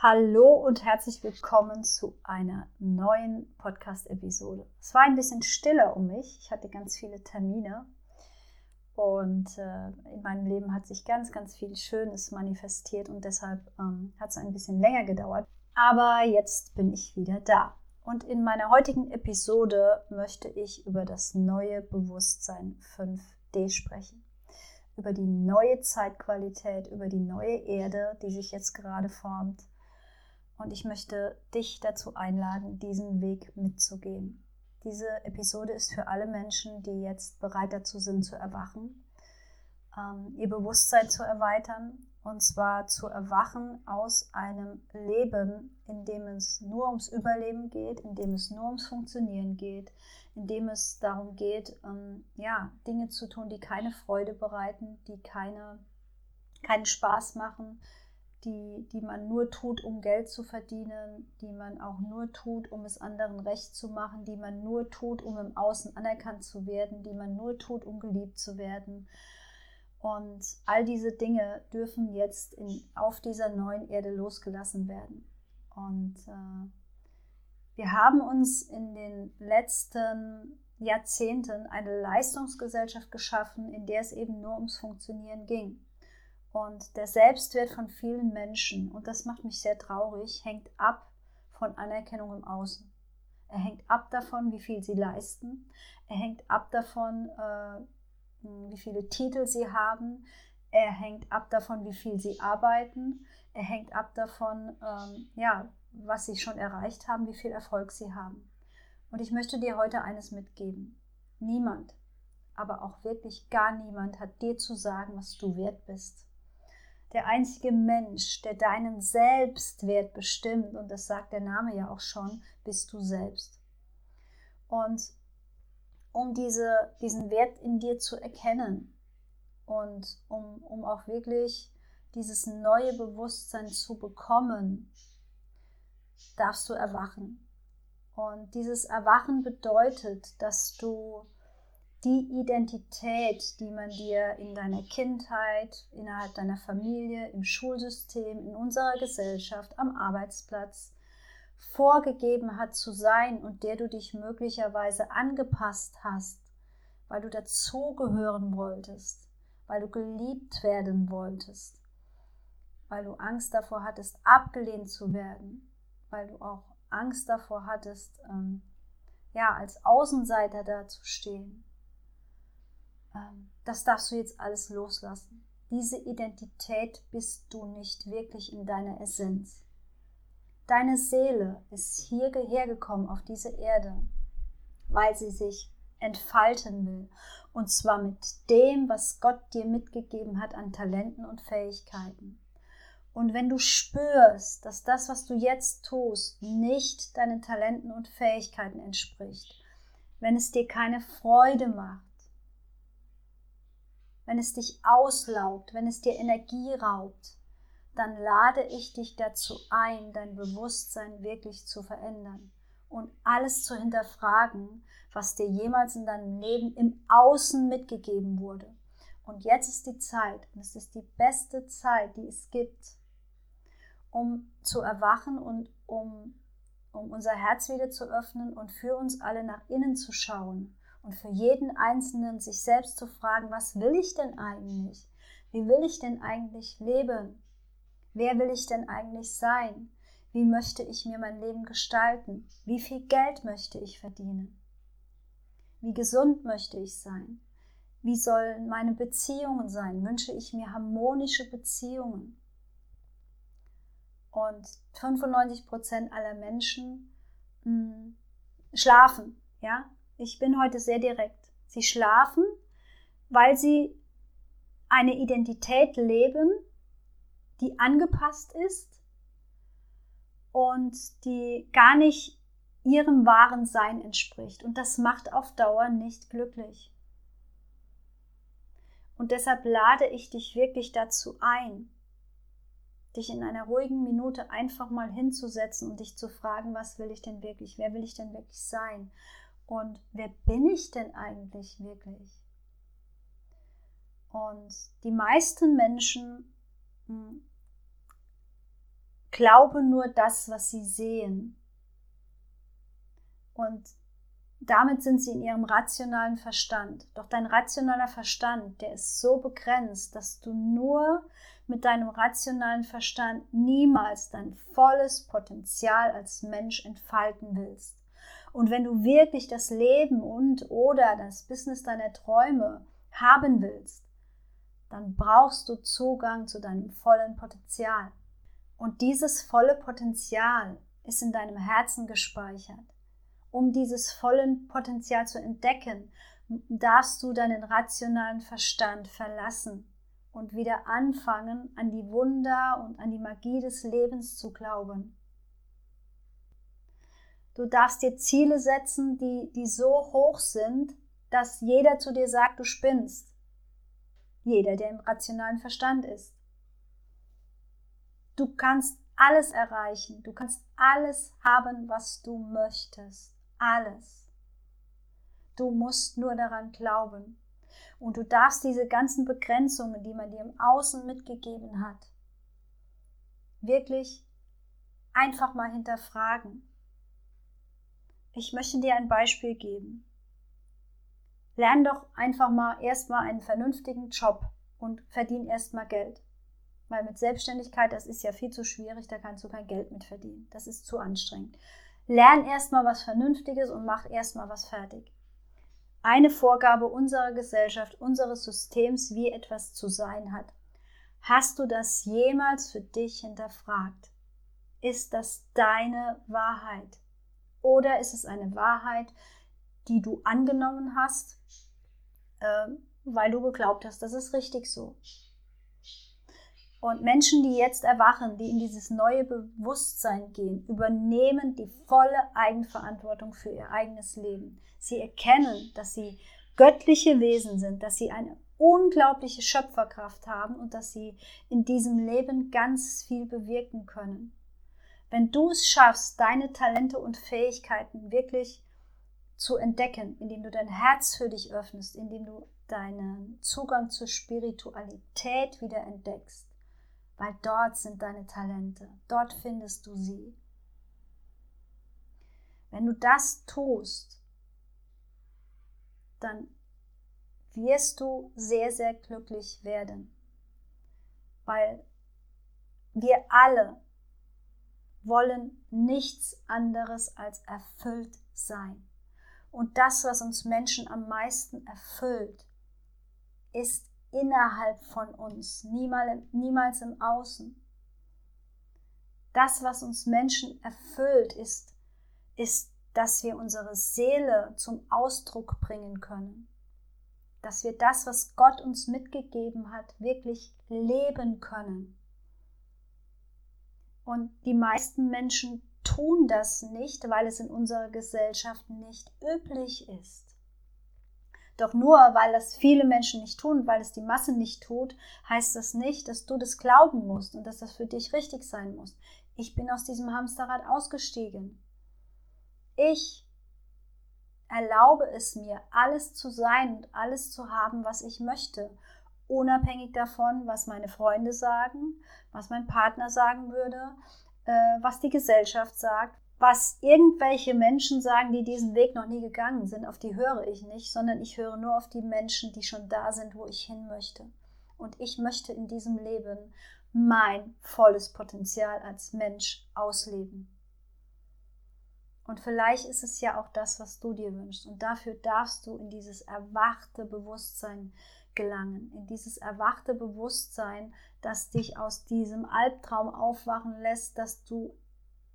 Hallo und herzlich willkommen zu einer neuen Podcast-Episode. Es war ein bisschen stiller um mich. Ich hatte ganz viele Termine und äh, in meinem Leben hat sich ganz, ganz viel Schönes manifestiert und deshalb ähm, hat es ein bisschen länger gedauert. Aber jetzt bin ich wieder da. Und in meiner heutigen Episode möchte ich über das neue Bewusstsein 5D sprechen. Über die neue Zeitqualität, über die neue Erde, die sich jetzt gerade formt und ich möchte dich dazu einladen, diesen Weg mitzugehen. Diese Episode ist für alle Menschen, die jetzt bereit dazu sind, zu erwachen, ähm, ihr Bewusstsein zu erweitern und zwar zu erwachen aus einem Leben, in dem es nur ums Überleben geht, in dem es nur ums Funktionieren geht, in dem es darum geht, ähm, ja, Dinge zu tun, die keine Freude bereiten, die keine, keinen Spaß machen, die, die man nur tut, um Geld zu verdienen, die man auch nur tut, um es anderen recht zu machen, die man nur tut, um im Außen anerkannt zu werden, die man nur tut, um geliebt zu werden. Und all diese Dinge dürfen jetzt in, auf dieser neuen Erde losgelassen werden. Und äh, wir haben uns in den letzten Jahrzehnten eine Leistungsgesellschaft geschaffen, in der es eben nur ums Funktionieren ging. Und der Selbstwert von vielen Menschen, und das macht mich sehr traurig, hängt ab von Anerkennung im Außen. Er hängt ab davon, wie viel sie leisten. Er hängt ab davon, äh, wie viele Titel sie haben. Er hängt ab davon, wie viel sie arbeiten. Er hängt ab davon, ähm, ja, was sie schon erreicht haben, wie viel Erfolg sie haben. Und ich möchte dir heute eines mitgeben. Niemand, aber auch wirklich gar niemand hat dir zu sagen, was du wert bist der einzige Mensch, der deinen Selbstwert bestimmt, und das sagt der Name ja auch schon, bist du selbst. Und um diese, diesen Wert in dir zu erkennen und um, um auch wirklich dieses neue Bewusstsein zu bekommen, darfst du erwachen. Und dieses Erwachen bedeutet, dass du die Identität, die man dir in deiner Kindheit, innerhalb deiner Familie, im Schulsystem, in unserer Gesellschaft, am Arbeitsplatz vorgegeben hat zu sein und der du dich möglicherweise angepasst hast, weil du dazugehören wolltest, weil du geliebt werden wolltest, weil du Angst davor hattest, abgelehnt zu werden, weil du auch Angst davor hattest, ähm, ja, als Außenseiter dazustehen das darfst du jetzt alles loslassen. Diese Identität bist du nicht wirklich in deiner Essenz. Deine Seele ist hierher gekommen auf diese Erde, weil sie sich entfalten will. Und zwar mit dem, was Gott dir mitgegeben hat an Talenten und Fähigkeiten. Und wenn du spürst, dass das, was du jetzt tust, nicht deinen Talenten und Fähigkeiten entspricht, wenn es dir keine Freude macht, wenn es dich auslaugt, wenn es dir Energie raubt, dann lade ich dich dazu ein, dein Bewusstsein wirklich zu verändern und alles zu hinterfragen, was dir jemals in deinem Leben im Außen mitgegeben wurde. Und jetzt ist die Zeit, und es ist die beste Zeit, die es gibt, um zu erwachen und um, um unser Herz wieder zu öffnen und für uns alle nach innen zu schauen und für jeden Einzelnen sich selbst zu fragen, was will ich denn eigentlich? Wie will ich denn eigentlich leben? Wer will ich denn eigentlich sein? Wie möchte ich mir mein Leben gestalten? Wie viel Geld möchte ich verdienen? Wie gesund möchte ich sein? Wie sollen meine Beziehungen sein? Wünsche ich mir harmonische Beziehungen? Und 95 Prozent aller Menschen mh, hm, schlafen, ja, ich bin heute sehr direkt. Sie schlafen, weil sie eine Identität leben, die angepasst ist und die gar nicht ihrem wahren Sein entspricht. Und das macht auf Dauer nicht glücklich. Und deshalb lade ich dich wirklich dazu ein, dich in einer ruhigen Minute einfach mal hinzusetzen und dich zu fragen, was will ich denn wirklich, wer will ich denn wirklich sein? Und wer bin ich denn eigentlich wirklich? Und die meisten Menschen hm, glaube nur das, was sie sehen. Und damit sind sie in ihrem rationalen Verstand. Doch dein rationaler Verstand, der ist so begrenzt, dass du nur mit deinem rationalen Verstand niemals dein volles Potenzial als Mensch entfalten willst. Und wenn du wirklich das Leben und oder das Business deiner Träume haben willst, dann brauchst du Zugang zu deinem vollen Potenzial. Und dieses volle Potenzial ist in deinem Herzen gespeichert. Um dieses volle Potenzial zu entdecken, darfst du deinen rationalen Verstand verlassen und wieder anfangen, an die Wunder und an die Magie des Lebens zu glauben. Du darfst dir Ziele setzen, die, die so hoch sind, dass jeder zu dir sagt, du spinnst. Jeder, der im rationalen Verstand ist. Du kannst alles erreichen. Du kannst alles haben, was du möchtest. Alles. Du musst nur daran glauben. Und du darfst diese ganzen Begrenzungen, die man dir im Außen mitgegeben hat, wirklich einfach mal hinterfragen. Ich möchte dir ein Beispiel geben. Lern doch einfach mal erstmal einen vernünftigen Job und verdien erstmal Geld. Weil mit Selbstständigkeit, das ist ja viel zu schwierig, da kannst du kein Geld mit verdienen. Das ist zu anstrengend. Lern erstmal was Vernünftiges und mach erstmal was fertig. Eine Vorgabe unserer Gesellschaft, unseres Systems, wie etwas zu sein hat. Hast du das jemals für dich hinterfragt? Ist das deine Wahrheit? Oder ist es eine Wahrheit, die du angenommen hast, äh, weil du geglaubt hast, das ist richtig so? Und Menschen, die jetzt erwachen, die in dieses neue Bewusstsein gehen, übernehmen die volle Eigenverantwortung für ihr eigenes Leben. Sie erkennen, dass sie göttliche Wesen sind, dass sie eine unglaubliche Schöpferkraft haben und dass sie in diesem Leben ganz viel bewirken können. Wenn du es schaffst, deine Talente und Fähigkeiten wirklich zu entdecken, indem du dein Herz für dich öffnest, indem du deinen Zugang zur Spiritualität wieder entdeckst, weil dort sind deine Talente, dort findest du sie. Wenn du das tust, dann wirst du sehr, sehr glücklich werden, weil wir alle wollen nichts anderes als erfüllt sein. Und das, was uns Menschen am meisten erfüllt, ist innerhalb von uns, niemals, im Außen. Das, was uns Menschen erfüllt, ist, ist, dass wir unsere Seele zum Ausdruck bringen können. Dass wir das, was Gott uns mitgegeben hat, wirklich leben können. Und die meisten Menschen tun das nicht, weil es in unserer Gesellschaft nicht üblich ist. Doch nur weil das viele Menschen nicht tun, weil es die Masse nicht tut, heißt das nicht, dass du das glauben musst und dass das für dich richtig sein muss. Ich bin aus diesem Hamsterrad ausgestiegen. Ich erlaube es mir, alles zu sein und alles zu haben, was ich möchte, unabhängig davon, was meine Freunde sagen, was mein Partner sagen würde, äh, was die Gesellschaft sagt, was irgendwelche Menschen sagen, die diesen Weg noch nie gegangen sind, auf die höre ich nicht, sondern ich höre nur auf die Menschen, die schon da sind, wo ich hin möchte. Und ich möchte in diesem Leben mein volles Potenzial als Mensch ausleben. Und vielleicht ist es ja auch das, was du dir wünschst. Und dafür darfst du in dieses erwachte Bewusstsein gelangen, in dieses erwachte Bewusstsein, das dich aus diesem Albtraum aufwachen lässt, dass du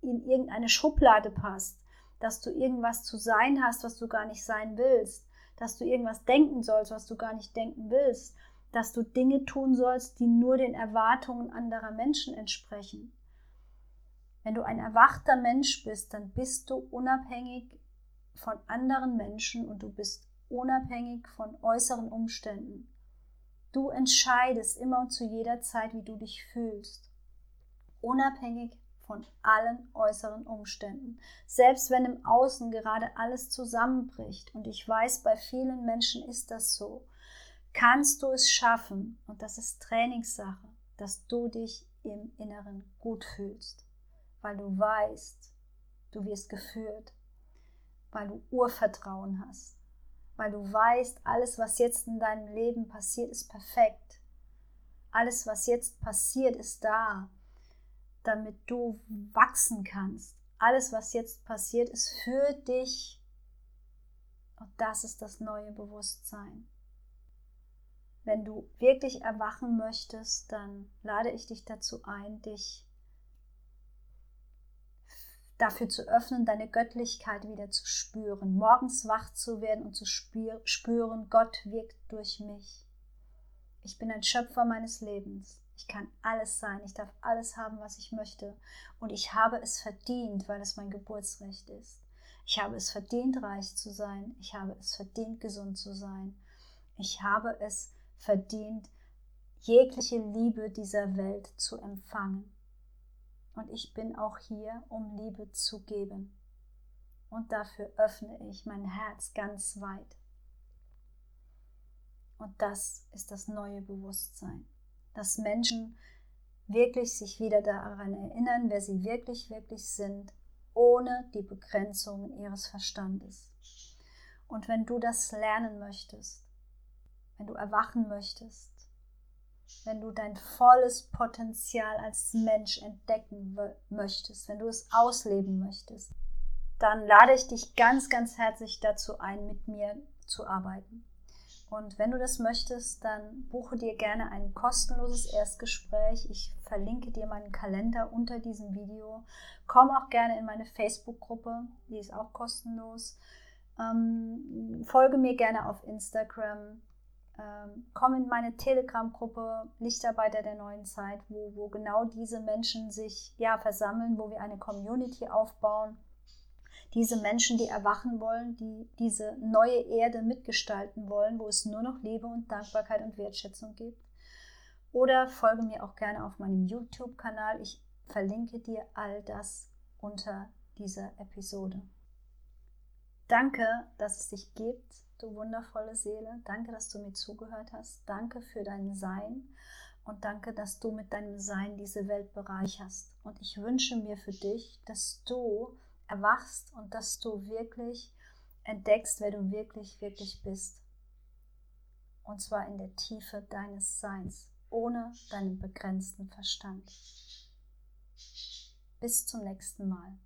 in irgendeine Schublade passt, dass du irgendwas zu sein hast, was du gar nicht sein willst, dass du irgendwas denken sollst, was du gar nicht denken willst, dass du Dinge tun sollst, die nur den Erwartungen anderer Menschen entsprechen. Wenn du ein erwachter Mensch bist, dann bist du unabhängig von anderen Menschen und du bist unabhängig von äußeren Umständen. Du entscheidest immer und zu jeder Zeit, wie du dich fühlst. Unabhängig von allen äußeren Umständen. Selbst wenn im Außen gerade alles zusammenbricht, und ich weiß, bei vielen Menschen ist das so, kannst du es schaffen, und das ist Trainingssache, dass du dich im Inneren gut fühlst, weil du weißt, du wirst geführt, weil du Urvertrauen hast, weil du weißt, alles, was jetzt in deinem Leben passiert, ist perfekt. Alles, was jetzt passiert, ist da, damit du wachsen kannst. Alles, was jetzt passiert, ist für dich. Und das ist das neue Bewusstsein. Wenn du wirklich erwachen möchtest, dann lade ich dich dazu ein, dich dafür zu öffnen, deine Göttlichkeit wieder zu spüren, morgens wach zu werden und zu spüren, Gott wirkt durch mich. Ich bin ein Schöpfer meines Lebens. Ich kann alles sein. Ich darf alles haben, was ich möchte. Und ich habe es verdient, weil es mein Geburtsrecht ist. Ich habe es verdient, reich zu sein. Ich habe es verdient, gesund zu sein. Ich habe es verdient, jegliche Liebe dieser Welt zu empfangen. Und ich bin auch hier, um Liebe zu geben. Und dafür öffne ich mein Herz ganz weit. Und das ist das neue Bewusstsein, dass Menschen wirklich sich wieder daran erinnern, wer sie wirklich, wirklich sind, ohne die Begrenzungen ihres Verstandes. Und wenn du das lernen möchtest, wenn du erwachen möchtest, wenn du dein volles Potenzial als Mensch entdecken möchtest, wenn du es ausleben möchtest, dann lade ich dich ganz, ganz herzlich dazu ein, mit mir zu arbeiten. Und wenn du das möchtest, dann buche dir gerne ein kostenloses Erstgespräch. Ich verlinke dir meinen Kalender unter diesem Video. Komm auch gerne in meine Facebook-Gruppe, die ist auch kostenlos. Ähm, folge mir gerne auf Instagram ähm, komm in meine Telegram-Gruppe Lichtarbeiter der neuen Zeit, wo, wo genau diese Menschen sich ja versammeln, wo wir eine Community aufbauen. Diese Menschen, die erwachen wollen, die diese neue Erde mitgestalten wollen, wo es nur noch Liebe und Dankbarkeit und Wertschätzung gibt. Oder folge mir auch gerne auf meinem YouTube-Kanal. Ich verlinke dir all das unter dieser Episode. Danke, dass es dich gibt du wundervolle Seele. Danke, dass du mir zugehört hast. Danke für dein Sein und danke, dass du mit deinem Sein diese Welt bereicherst. Und ich wünsche mir für dich, dass du erwachst und dass du wirklich entdeckst, wer du wirklich, wirklich bist. Und zwar in der Tiefe deines Seins, ohne deinen begrenzten Verstand. Bis zum nächsten Mal.